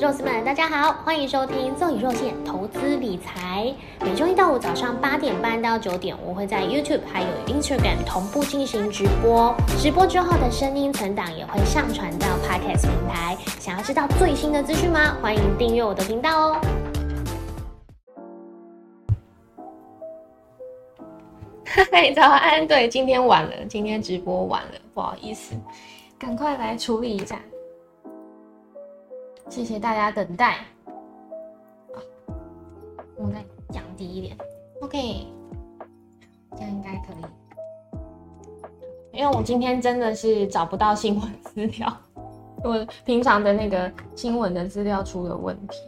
肉丝们，大家好，欢迎收听奏以肉馅投资理财。每周一到五早上八点半到九点，我会在 YouTube 还有 Instagram 同步进行直播。直播之后的声音存档也会上传到 Podcast 平台。想要知道最新的资讯吗？欢迎订阅我的频道哦。嗨，早安！对，今天晚了，今天直播晚了，不好意思，赶快来处理一下。谢谢大家等待。我再降低一点，OK，这样应该可以。因为我今天真的是找不到新闻资料，我平常的那个新闻的资料出了问题，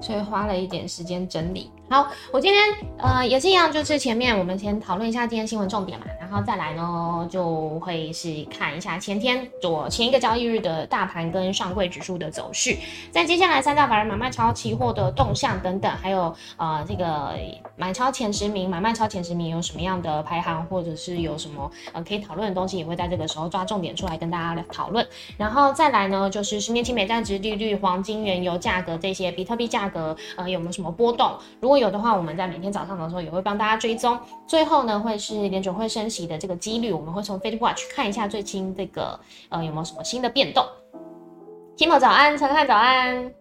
所以花了一点时间整理。好，我今天呃也是一样，就是前面我们先讨论一下今天新闻重点嘛，然后再来呢就会是看一下前天左前一个交易日的大盘跟上柜指数的走势，在接下来三大法人买卖超期货的动向等等，还有呃这个买超前十名、买卖超前十名有什么样的排行，或者是有什么呃可以讨论的东西，也会在这个时候抓重点出来跟大家来讨论。然后再来呢，就是十年期美债值利率、黄金、原油价格这些，比特币价格呃有没有什么波动？如果有有的话，我们在每天早上的时候也会帮大家追踪。最后呢，会是联准会升息的这个几率，我们会从 f a c e Watch 看一下最新这个呃有没有什么新的变动。Timo 早安，陈汉早安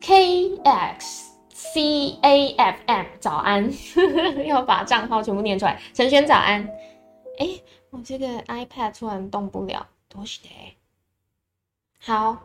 ，K X C A F M 早安，要把账号全部念出来。陈轩早安，哎，我这个 iPad 突然动不了，多是的。好。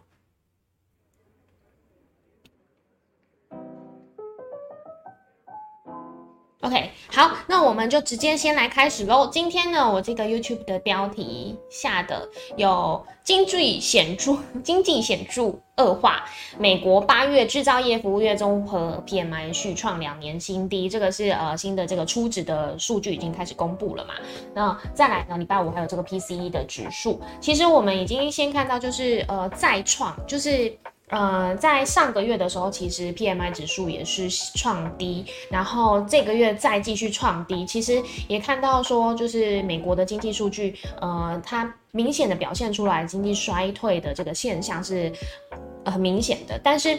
OK，好，那我们就直接先来开始喽。今天呢，我这个 YouTube 的标题下的有经济显著 经济显著恶化，美国八月制造业服务业综合 PMI 续创两年新低，这个是呃新的这个初值的数据已经开始公布了嘛？那再来呢，礼拜五还有这个 PCE 的指数，其实我们已经先看到就是呃再创就是。呃，在上个月的时候，其实 P M I 指数也是创低，然后这个月再继续创低，其实也看到说，就是美国的经济数据，呃，它明显的表现出来经济衰退的这个现象是很明显的，但是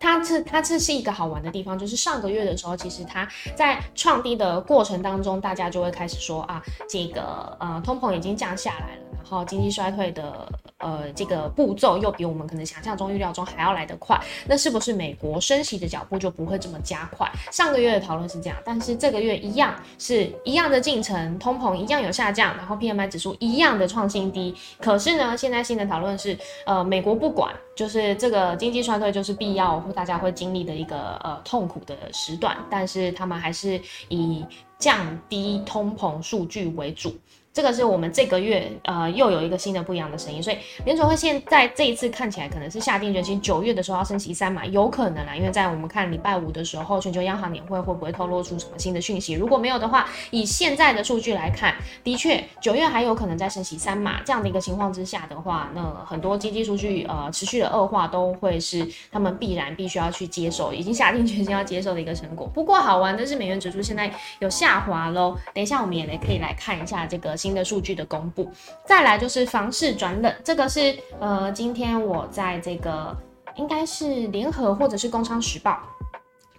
它这它这是一个好玩的地方，就是上个月的时候，其实它在创低的过程当中，大家就会开始说啊，这个呃通膨已经降下来了，然后经济衰退的。呃，这个步骤又比我们可能想象中、预料中还要来得快，那是不是美国升息的脚步就不会这么加快？上个月的讨论是这样，但是这个月一样是一样的进程，通膨一样有下降，然后 P M I 指数一样的创新低。可是呢，现在新的讨论是，呃，美国不管，就是这个经济衰退就是必要，大家会经历的一个呃痛苦的时段，但是他们还是以降低通膨数据为主。这个是我们这个月呃又有一个新的不一样的声音，所以联储会现在这一次看起来可能是下定决心，九月的时候要升息三码，有可能啦，因为在我们看礼拜五的时候，全球央行年会会不会透露出什么新的讯息？如果没有的话，以现在的数据来看，的确九月还有可能在升息三码这样的一个情况之下的话，那很多经济数据呃持续的恶化都会是他们必然必须要去接受，已经下定决心要接受的一个成果。不过好玩的是美元指数现在有下滑喽，等一下我们也来可以来看一下这个。新的数据的公布，再来就是房市转冷，这个是呃，今天我在这个应该是联合或者是工商时报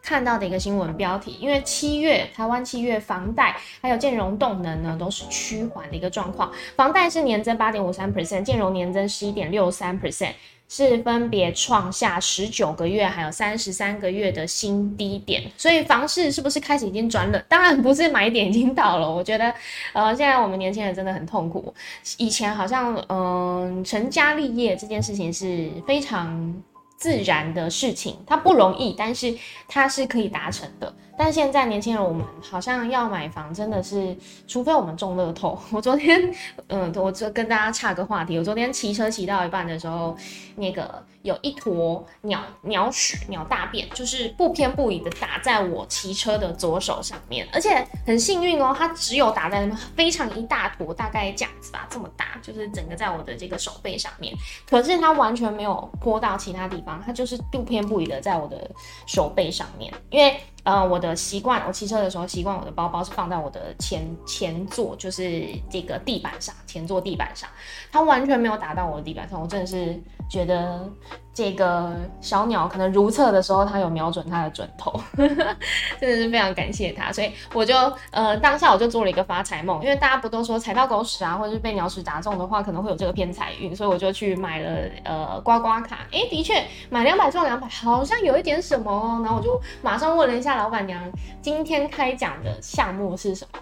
看到的一个新闻标题，因为七月台湾七月房贷还有建融动能呢都是趋缓的一个状况，房贷是年增八点五三 percent，建融年增十一点六三 percent。是分别创下十九个月还有三十三个月的新低点，所以房市是不是开始已经转冷？当然不是，买点已经到了。我觉得，呃，现在我们年轻人真的很痛苦。以前好像，嗯，成家立业这件事情是非常自然的事情，它不容易，但是它是可以达成的。但现在年轻人，我们好像要买房，真的是，除非我们中乐透。我昨天，嗯，我就跟大家岔个话题。我昨天骑车骑到一半的时候，那个有一坨鸟鸟屎、鸟大便，就是不偏不倚的打在我骑车的左手上面，而且很幸运哦，它只有打在那非常一大坨，大概这样子吧，这么大，就是整个在我的这个手背上面。可是它完全没有泼到其他地方，它就是不偏不倚的在我的手背上面，因为。呃，我的习惯，我骑车的时候习惯我的包包是放在我的前前座，就是这个地板上，前座地板上，它完全没有打到我的地板上，我真的是觉得这个小鸟可能如厕的时候，它有瞄准它的准头，真的是非常感谢它，所以我就呃当下我就做了一个发财梦，因为大家不都说踩到狗屎啊，或者是被鸟屎砸中的话，可能会有这个偏财运，所以我就去买了呃刮刮卡，哎，的确买两百中两百，好像有一点什么哦，然后我就马上问了一下。老板娘今天开奖的项目是什么？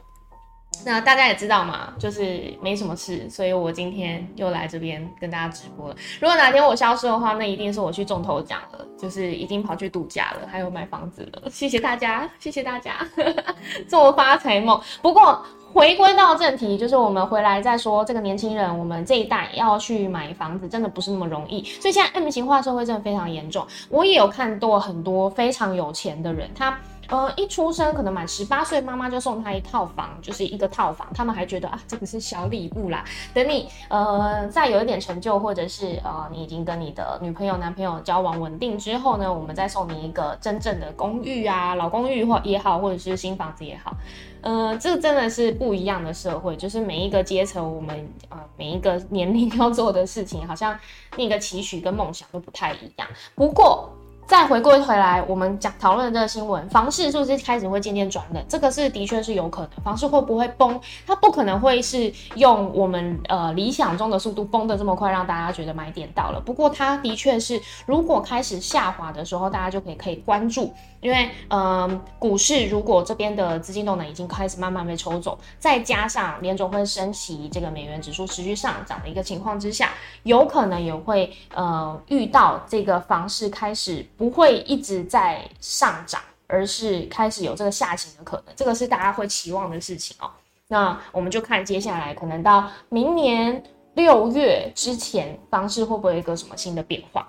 那大家也知道嘛，就是没什么事，所以我今天又来这边跟大家直播了。如果哪天我消失的话，那一定是我去中头奖了，就是已经跑去度假了，还有买房子了。谢谢大家，谢谢大家，做发财梦。不过回归到正题，就是我们回来再说这个年轻人，我们这一代要去买房子，真的不是那么容易。所以现在 M 型化社会真的非常严重。我也有看到很多非常有钱的人，他。呃，一出生可能满十八岁，妈妈就送他一套房，就是一个套房。他们还觉得啊，这个是小礼物啦。等你呃再有一点成就，或者是呃你已经跟你的女朋友、男朋友交往稳定之后呢，我们再送你一个真正的公寓啊，老公寓或也好，或者是新房子也好。呃，这真的是不一样的社会，就是每一个阶层，我们呃每一个年龄 要做的事情，好像那个期许跟梦想都不太一样。不过。再回归回来，我们讲讨论的这个新闻，房市是不是开始会渐渐转冷？这个是的确是有可能，房市会不会崩？它不可能会是用我们呃理想中的速度崩的这么快，让大家觉得买点到了。不过它的确是，如果开始下滑的时候，大家就可以可以关注。因为，嗯，股市如果这边的资金动能已经开始慢慢被抽走，再加上联总会升息，这个美元指数持续上涨的一个情况之下，有可能也会，呃，遇到这个房市开始不会一直在上涨，而是开始有这个下行的可能，这个是大家会期望的事情哦。那我们就看接下来可能到明年六月之前，房市会不会有一个什么新的变化？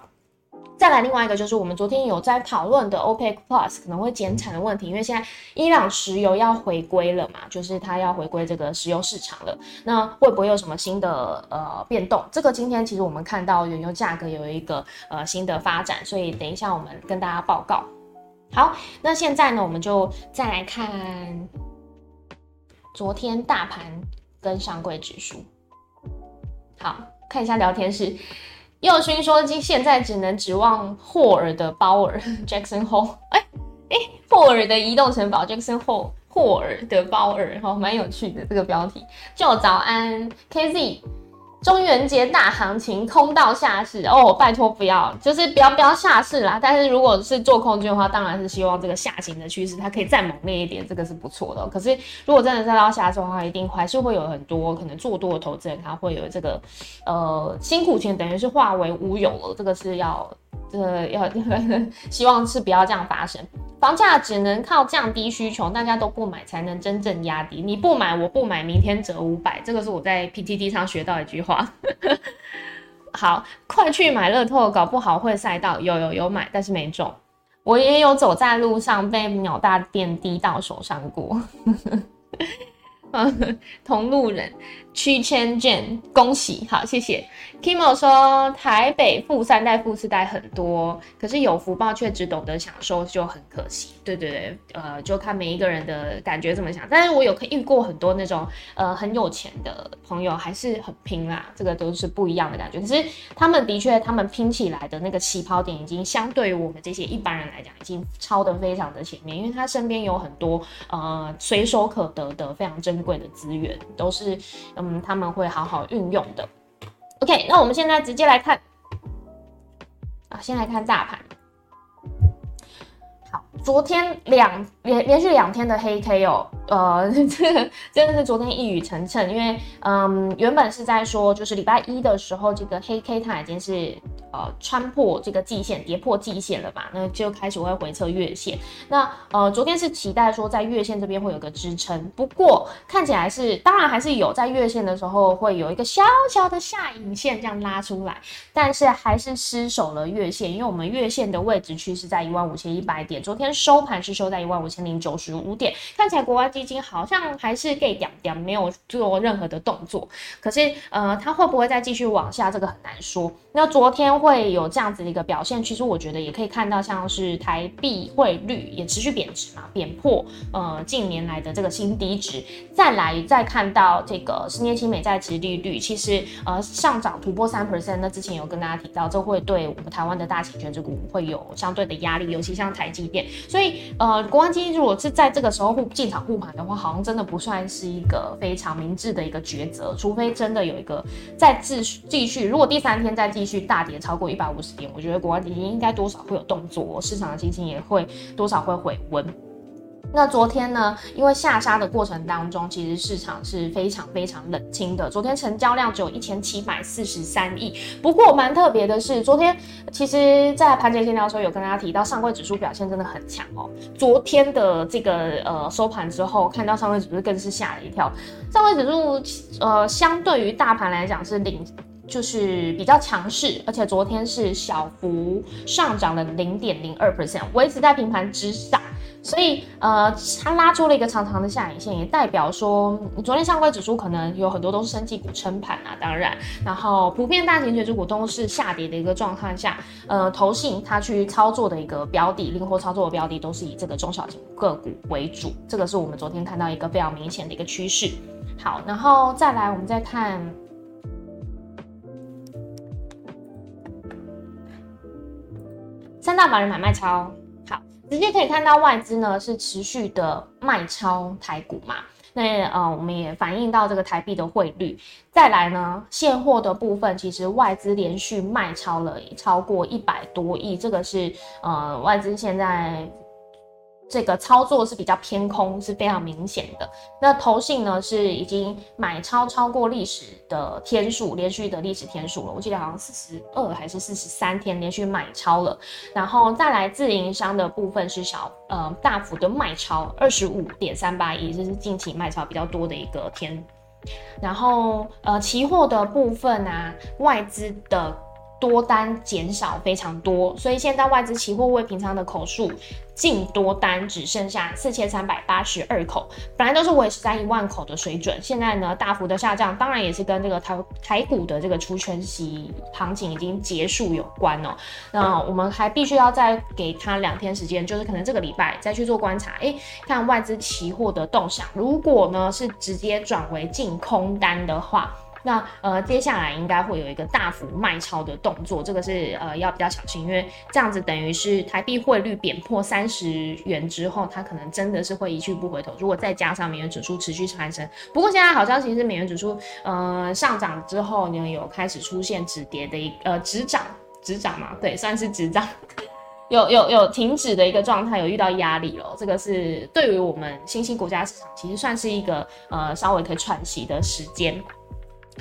再来另外一个就是我们昨天有在讨论的 OPEC Plus 可能会减产的问题，因为现在伊朗石油要回归了嘛，就是它要回归这个石油市场了。那会不会有什么新的呃变动？这个今天其实我们看到原油价格有一个呃新的发展，所以等一下我们跟大家报告。好，那现在呢我们就再来看昨天大盘跟上柜指数。好看一下聊天室。佑勋说：“今现在只能指望霍尔的包尔 Jackson Hole，哎哎，霍尔的移动城堡 Jackson Hole，霍尔的包尔，哈，蛮有趣的这个标题。就早安 KZ。”中元节大行情，空到下市哦！拜托不要，就是不要不要下市啦。但是如果是做空军的话，当然是希望这个下行的趋势它可以再猛烈一点，这个是不错的。可是如果真的再到下市的话，一定还是会有很多可能做多的投资人，他会有这个呃辛苦钱等于是化为乌有了，这个是要。呃，要 希望是不要这样发生。房价只能靠降低需求，大家都不买才能真正压低。你不买，我不买，明天折五百。这个是我在 PTT 上学到一句话。好，快去买乐透，搞不好会赛到。有有有买，但是没中。我也有走在路上被鸟大电滴到手上过。同路人。屈千卷，恭喜，好，谢谢。Kimo 说，台北富三代、富四代很多，可是有福报却只懂得享受，就很可惜。对对对，呃，就看每一个人的感觉怎么想。但是我有遇过很多那种呃很有钱的朋友，还是很拼啦，这个都是不一样的感觉。可是他们的确，他们拼起来的那个起跑点，已经相对于我们这些一般人来讲，已经超得非常的前面，因为他身边有很多呃随手可得的非常珍贵的资源，都是。嗯，他们会好好运用的。OK，那我们现在直接来看，啊，先来看大盘。好，昨天两连连续两天的黑 K 哦，呃，这个真的是昨天一语成谶，因为嗯，原本是在说就是礼拜一的时候，这个黑 K 它已经是。呃，穿破这个季线，跌破季线了吧？那就开始会回测月线。那呃，昨天是期待说在月线这边会有个支撑，不过看起来是，当然还是有在月线的时候会有一个小小的下影线这样拉出来，但是还是失守了月线，因为我们月线的位置区是在一万五千一百点，昨天收盘是收在一万五千零九十五点，看起来国外基金好像还是 gay 点点，没有做任何的动作。可是呃，它会不会再继续往下，这个很难说。那昨天会有这样子的一个表现，其实我觉得也可以看到，像是台币汇率也持续贬值嘛，贬破呃近年来的这个新低值。再来再看到这个十年期美债值利率，其实呃上涨突破三 percent，那之前有跟大家提到，这会对我们台湾的大型权值股会有相对的压力，尤其像台积电。所以呃，国安基金如果是在这个时候护进场护买的话，好像真的不算是一个非常明智的一个抉择，除非真的有一个再继续继续，如果第三天再继续大跌超过一百五十点，我觉得国安基金应该多少会有动作，市场的基金也会多少会回温。那昨天呢？因为下杀的过程当中，其实市场是非常非常冷清的。昨天成交量只有一千七百四十三亿。不过蛮特别的是，昨天其实在盘前线聊的时候有跟大家提到，上柜指数表现真的很强哦。昨天的这个呃收盘之后，看到上柜指数更是吓了一跳。上柜指数呃相对于大盘来讲是领，就是比较强势，而且昨天是小幅上涨了零点零二 percent，维持在平盘之上。所以，呃，它拉出了一个长长的下影线，也代表说，昨天上柜指数可能有很多都是升绩股撑盘啊。当然，然后普遍大型权重股都是下跌的一个状况下，呃，投信它去操作的一个标的，灵活操作的标的都是以这个中小型个股为主。这个是我们昨天看到一个非常明显的一个趋势。好，然后再来，我们再看三大法人买卖超。直接可以看到外资呢是持续的卖超台股嘛？那呃，我们也反映到这个台币的汇率。再来呢，现货的部分，其实外资连续卖超了超过一百多亿，这个是呃外资现在。这个操作是比较偏空，是非常明显的。那投信呢是已经买超超过历史的天数，连续的历史天数了。我记得好像四十二还是四十三天连续买超了。然后再来自营商的部分是小呃大幅的卖超，二十五点三八亿，这是近期卖超比较多的一个天。然后呃期货的部分啊，外资的。多单减少非常多，所以现在外资期货未平仓的口数净多单只剩下四千三百八十二口，本来都是维持在一万口的水准，现在呢大幅的下降，当然也是跟这个台台股的这个除权息行情已经结束有关哦。那我们还必须要再给他两天时间，就是可能这个礼拜再去做观察，诶，看外资期货的动向，如果呢是直接转为净空单的话。那呃，接下来应该会有一个大幅卖超的动作，这个是呃要比较小心，因为这样子等于是台币汇率贬破三十元之后，它可能真的是会一去不回头。如果再加上美元指数持续攀升，不过现在好消息是美元指数呃上涨之后呢，有开始出现止跌的一呃止涨止涨嘛，对，算是止涨，有有有停止的一个状态，有遇到压力了。这个是对于我们新兴国家市场，其实算是一个呃稍微可以喘息的时间。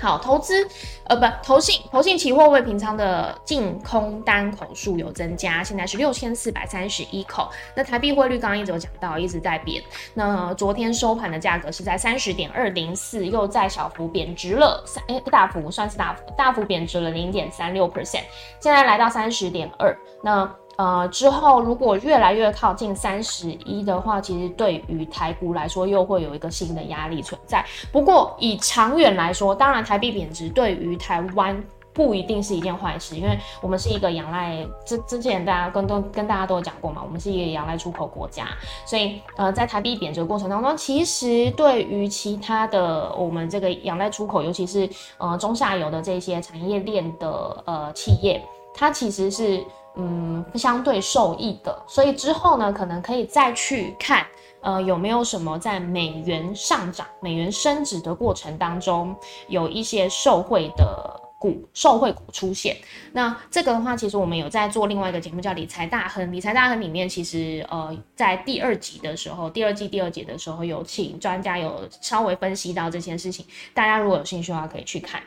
好，投资，呃，不，投信，投信期货未平仓的净空单口数有增加，现在是六千四百三十一口。那台币汇率刚刚一直有讲到，一直在贬。那昨天收盘的价格是在三十点二零四，又在小幅贬值了三，哎，大幅算是大幅，大幅贬值了零点三六 percent，现在来到三十点二。那呃，之后如果越来越靠近三十一的话，其实对于台股来说又会有一个新的压力存在。不过以长远来说，当然台币贬值对于台湾不一定是一件坏事，因为我们是一个仰赖之之前大家跟都跟大家都有讲过嘛，我们是一个仰赖出口国家，所以呃在台币贬值的过程当中，其实对于其他的我们这个仰赖出口，尤其是呃中下游的这些产业链的呃企业，它其实是。嗯，相对受益的，所以之后呢，可能可以再去看，呃，有没有什么在美元上涨、美元升值的过程当中，有一些受惠的股、受惠股出现。那这个的话，其实我们有在做另外一个节目，叫理财大亨。理财大亨里面，其实呃，在第二集的时候，第二季第二节的时候，有请专家有稍微分析到这件事情。大家如果有兴趣的话，可以去看。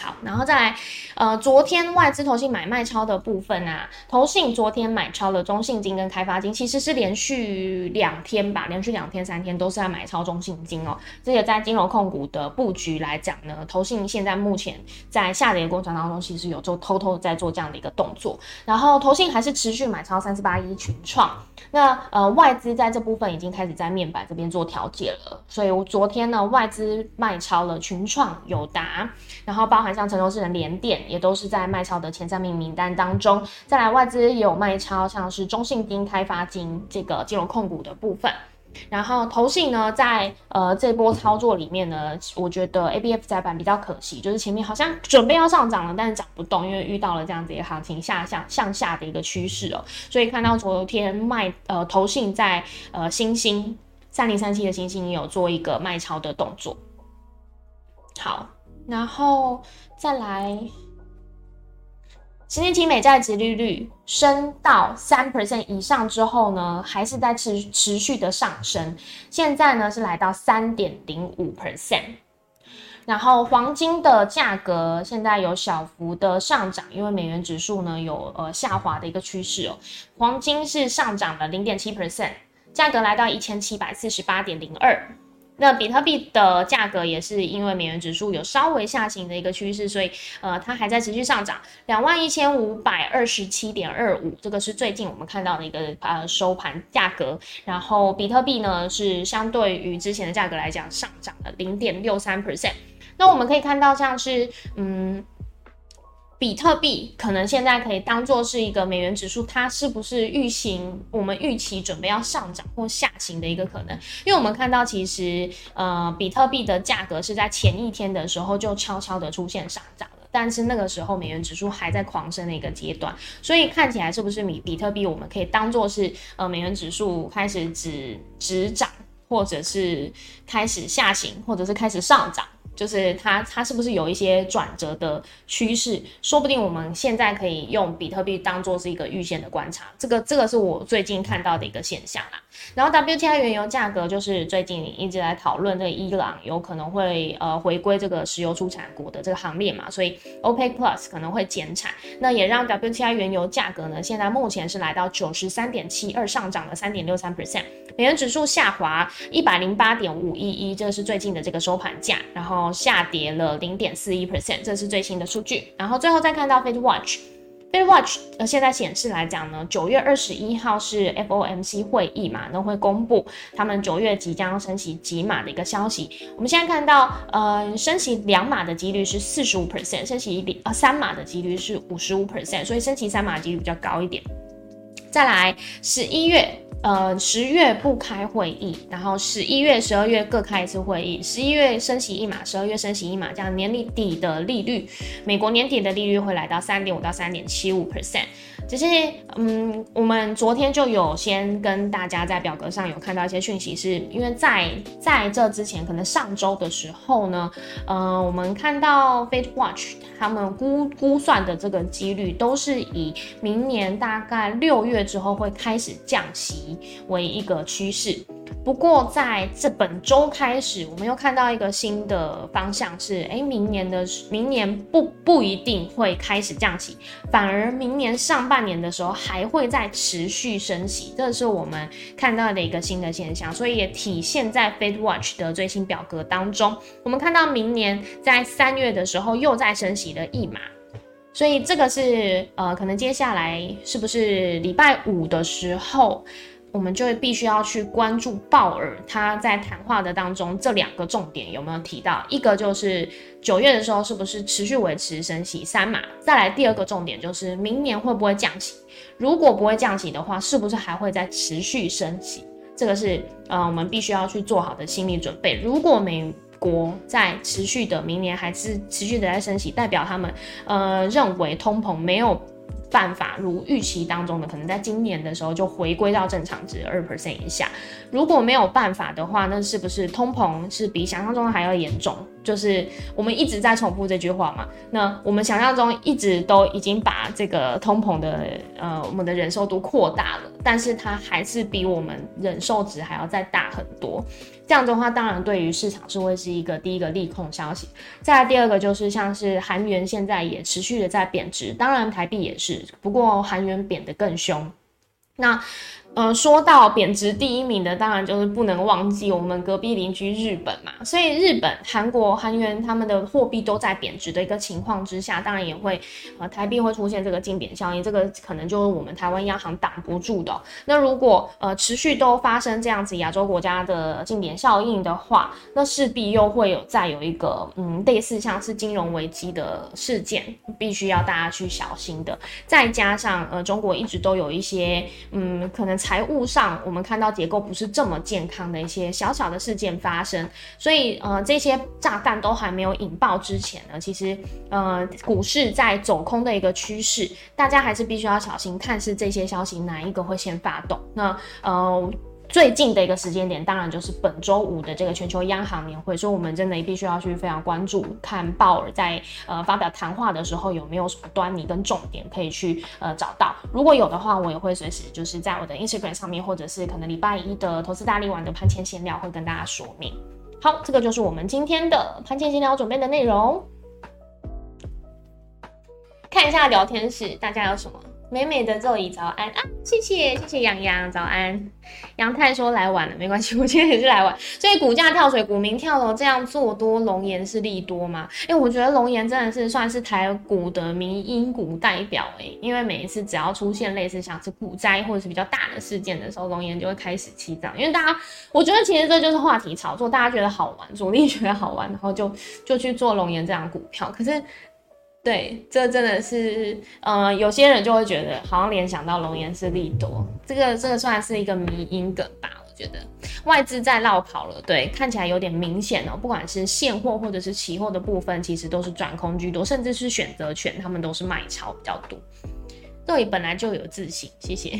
好，然后再来，呃，昨天外资投信买卖超的部分啊，投信昨天买超了中信金跟开发金，其实是连续两天吧，连续两天三天都是在买超中信金哦。这个在金融控股的布局来讲呢，投信现在目前在下跌的过程当中，其实有做偷偷在做这样的一个动作，然后投信还是持续买超三四八一群创，那呃外资在这部分已经开始在面板这边做调节了，所以我昨天呢外资卖超了群创、友达，然后包含像成都市的联电也都是在卖超的前三名名单当中，再来外资也有卖超，像是中信金、开发金这个金融控股的部分。然后投信呢，在呃这波操作里面呢，我觉得 A B F 窄板比较可惜，就是前面好像准备要上涨了，但是涨不动，因为遇到了这样子一个行情下向向下的一个趋势哦，所以看到昨天卖呃投信在呃新兴三零三七的新兴也有做一个卖超的动作。好，然后再来。十年期美债值利率升到三 percent 以上之后呢，还是在持持续的上升。现在呢是来到三点零五 percent。然后黄金的价格现在有小幅的上涨，因为美元指数呢有呃下滑的一个趋势哦。黄金是上涨了零点七 percent，价格来到一千七百四十八点零二。那比特币的价格也是因为美元指数有稍微下行的一个趋势，所以呃它还在持续上涨，两万一千五百二十七点二五，这个是最近我们看到的一个呃收盘价格。然后比特币呢是相对于之前的价格来讲上涨了零点六三 percent。那我们可以看到像是嗯。比特币可能现在可以当做是一个美元指数，它是不是预行我们预期准备要上涨或下行的一个可能？因为我们看到其实呃比特币的价格是在前一天的时候就悄悄的出现上涨了，但是那个时候美元指数还在狂升的一个阶段，所以看起来是不是比比特币我们可以当做是呃美元指数开始止止涨，或者是开始下行，或者是开始上涨？就是它，它是不是有一些转折的趋势？说不定我们现在可以用比特币当做是一个预先的观察。这个，这个是我最近看到的一个现象啦。然后 WTI 原油价格就是最近一直在讨论，这个伊朗有可能会呃回归这个石油出产国的这个行列嘛，所以 OPEC Plus 可能会减产，那也让 WTI 原油价格呢，现在目前是来到九十三点七二，上涨了三点六三 percent，美元指数下滑一百零八点五一一，这是最近的这个收盘价，然后下跌了零点四一 percent，这是最新的数据，然后最后再看到 Fed Watch。Fed Watch 呃，现在显示来讲呢，九月二十一号是 FOMC 会议嘛，那会公布他们九月即将升息几码的一个消息。我们现在看到，呃，升息两码的几率是四十五 percent，升息两呃三码的几率是五十五 percent，所以升息三码几率比较高一点。再来十一月。呃，十月不开会议，然后十一月、十二月各开一次会议。十一月升息一码，十二月升息一码，这样年底的利率，美国年底的利率会来到三点五到三点七五 percent。只是，嗯，我们昨天就有先跟大家在表格上有看到一些讯息，是因为在在这之前，可能上周的时候呢，呃，我们看到 Fate Watch 他们估估算的这个几率都是以明年大概六月之后会开始降息为一个趋势。不过在这本周开始，我们又看到一个新的方向是，哎，明年的明年不不一定会开始降息，反而明年上半年的时候还会再持续升息，这是我们看到的一个新的现象，所以也体现在 Fed Watch 的最新表格当中，我们看到明年在三月的时候又再升息了一码，所以这个是呃，可能接下来是不是礼拜五的时候？我们就必须要去关注鲍尔他在谈话的当中这两个重点有没有提到？一个就是九月的时候是不是持续维持升息三码？再来第二个重点就是明年会不会降息？如果不会降息的话，是不是还会再持续升息？这个是呃我们必须要去做好的心理准备。如果美国在持续的明年还是持续的在升息，代表他们呃认为通膨没有。办法如预期当中的，可能在今年的时候就回归到正常值二 percent 以下。如果没有办法的话，那是不是通膨是比想象中的还要严重？就是我们一直在重复这句话嘛。那我们想象中一直都已经把这个通膨的呃我们的忍受度扩大了，但是它还是比我们忍受值还要再大很多。这样的话，当然对于市场是会是一个第一个利空消息。再来第二个就是像是韩元现在也持续的在贬值，当然台币也是，不过韩元贬得更凶。那。呃，说到贬值第一名的，当然就是不能忘记我们隔壁邻居日本嘛。所以日本、韩国、韩元他们的货币都在贬值的一个情况之下，当然也会呃台币会出现这个净贬效应，这个可能就是我们台湾央行挡不住的。那如果呃持续都发生这样子亚洲国家的净贬效应的话，那势必又会有再有一个嗯类似像是金融危机的事件，必须要大家去小心的。再加上呃中国一直都有一些嗯可能。财务上，我们看到结构不是这么健康的一些小小的事件发生，所以呃，这些炸弹都还没有引爆之前呢，其实呃，股市在走空的一个趋势，大家还是必须要小心，看是这些消息哪一个会先发动。那呃。最近的一个时间点，当然就是本周五的这个全球央行年会，所以我们真的必须要去非常关注，看鲍尔在呃发表谈话的时候有没有什么端倪跟重点可以去呃找到。如果有的话，我也会随时就是在我的 Instagram 上面，或者是可能礼拜一的投资大力丸的盘前闲聊会跟大家说明。好，这个就是我们今天的盘前闲聊准备的内容。看一下聊天室，大家有什么？美美的座椅早安啊，谢谢谢谢洋洋早安，杨太说来晚了没关系，我今天也是来晚，所以股价跳水，股民跳楼，这样做多龙岩是利多吗？哎，我觉得龙岩真的是算是台股的民因股代表哎，因为每一次只要出现类似像是股灾或者是比较大的事件的时候，龙岩就会开始起涨，因为大家我觉得其实这就是话题炒作，大家觉得好玩，主力觉得好玩，然后就就去做龙岩这样股票，可是。对，这真的是，呃，有些人就会觉得好像联想到龙岩是利多，这个这个算是一个迷因梗吧？我觉得外资在绕跑了，对，看起来有点明显哦。不管是现货或者是期货的部分，其实都是转空居多，甚至是选择权，他们都是卖超比较多。对本来就有自信，谢谢。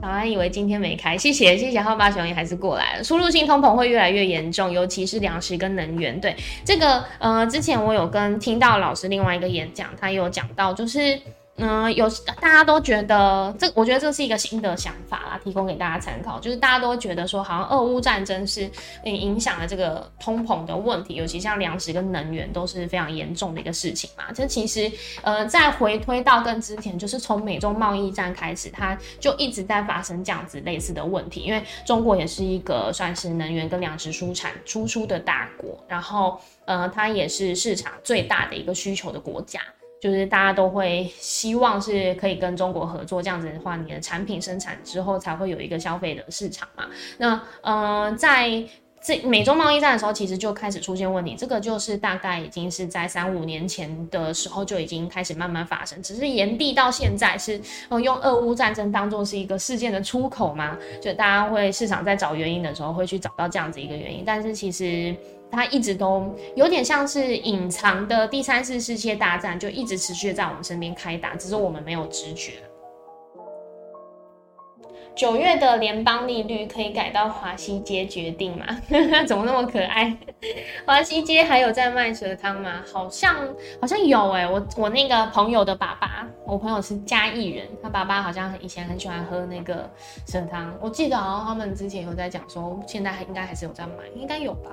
早安，以为今天没开，谢谢谢谢，号八熊也还是过来了。输入性通膨会越来越严重，尤其是粮食跟能源。对这个，呃，之前我有跟听到老师另外一个演讲，他有讲到，就是。嗯，有大家都觉得这，我觉得这是一个新的想法啦，提供给大家参考。就是大家都觉得说，好像俄乌战争是影响了这个通膨的问题，尤其像粮食跟能源都是非常严重的一个事情嘛。这其实，呃，在回推到更之前，就是从美中贸易战开始，它就一直在发生这样子类似的问题。因为中国也是一个算是能源跟粮食输产输出的大国，然后，呃，它也是市场最大的一个需求的国家。就是大家都会希望是可以跟中国合作，这样子的话，你的产品生产之后才会有一个消费的市场嘛。那呃，在这美中贸易战的时候，其实就开始出现问题。这个就是大概已经是在三五年前的时候就已经开始慢慢发生，只是延毕到现在是呃用俄乌战争当做是一个事件的出口嘛。就大家会市场在找原因的时候会去找到这样子一个原因，但是其实。它一直都有点像是隐藏的第三次世界大战，就一直持续在我们身边开打，只是我们没有知觉。九月的联邦利率可以改到华西街决定吗？怎么那么可爱？华西街还有在卖蛇汤吗？好像好像有哎，我我那个朋友的爸爸，我朋友是嘉义人，他爸爸好像以前很喜欢喝那个蛇汤，我记得好像他们之前有在讲说，现在应该还是有在买，应该有吧。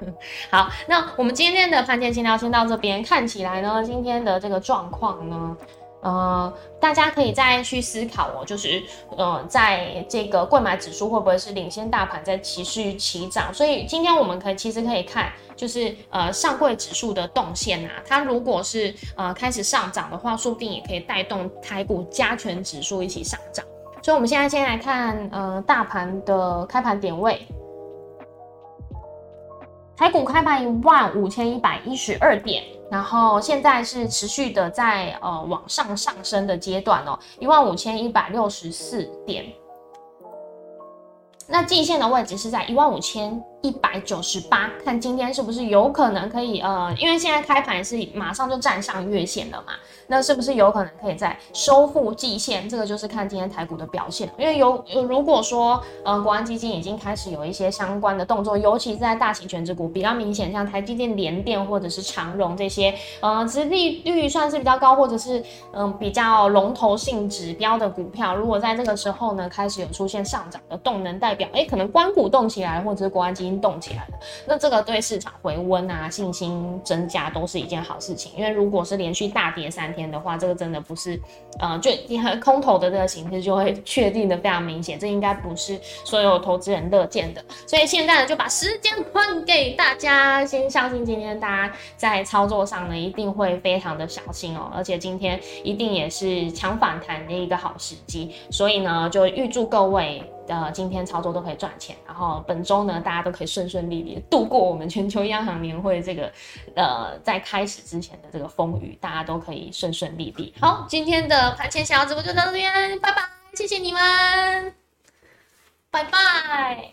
好，那我们今天的盘前闲聊先到这边，看起来呢，今天的这个状况呢。呃，大家可以再去思考哦，就是呃，在这个贵买指数会不会是领先大盘在持续起涨？所以今天我们可以其实可以看，就是呃上柜指数的动线啊，它如果是呃开始上涨的话，说不定也可以带动台股加权指数一起上涨。所以我们现在先来看呃大盘的开盘点位。台股开盘一万五千一百一十二点，然后现在是持续的在呃往上上升的阶段哦，一万五千一百六十四点。那季线的位置是在一万五千一百九十八，看今天是不是有可能可以呃，因为现在开盘是马上就站上月线了嘛，那是不是有可能可以在收复季线？这个就是看今天台股的表现。因为有如果说呃，国安基金已经开始有一些相关的动作，尤其是在大型全值股比较明显，像台积电、联电或者是长荣这些，呃，殖利率算是比较高，或者是嗯比较龙头性指标的股票，如果在这个时候呢开始有出现上涨的动能，代表哎可能关股动起来，或者是国安基金。动起来了，那这个对市场回温啊、信心增加都是一件好事情。因为如果是连续大跌三天的话，这个真的不是，呃，就你和空头的这个形式就会确定的非常明显，这应该不是所有投资人乐见的。所以现在呢，就把时间还给大家，先相信今天大家在操作上呢，一定会非常的小心哦，而且今天一定也是强反弹的一个好时机。所以呢，就预祝各位。呃，今天操作都可以赚钱，然后本周呢，大家都可以顺顺利利度过我们全球央行年会这个，呃，在开始之前的这个风雨，大家都可以顺顺利利。好，今天的盘前小直播就到这边，拜拜，谢谢你们，拜拜。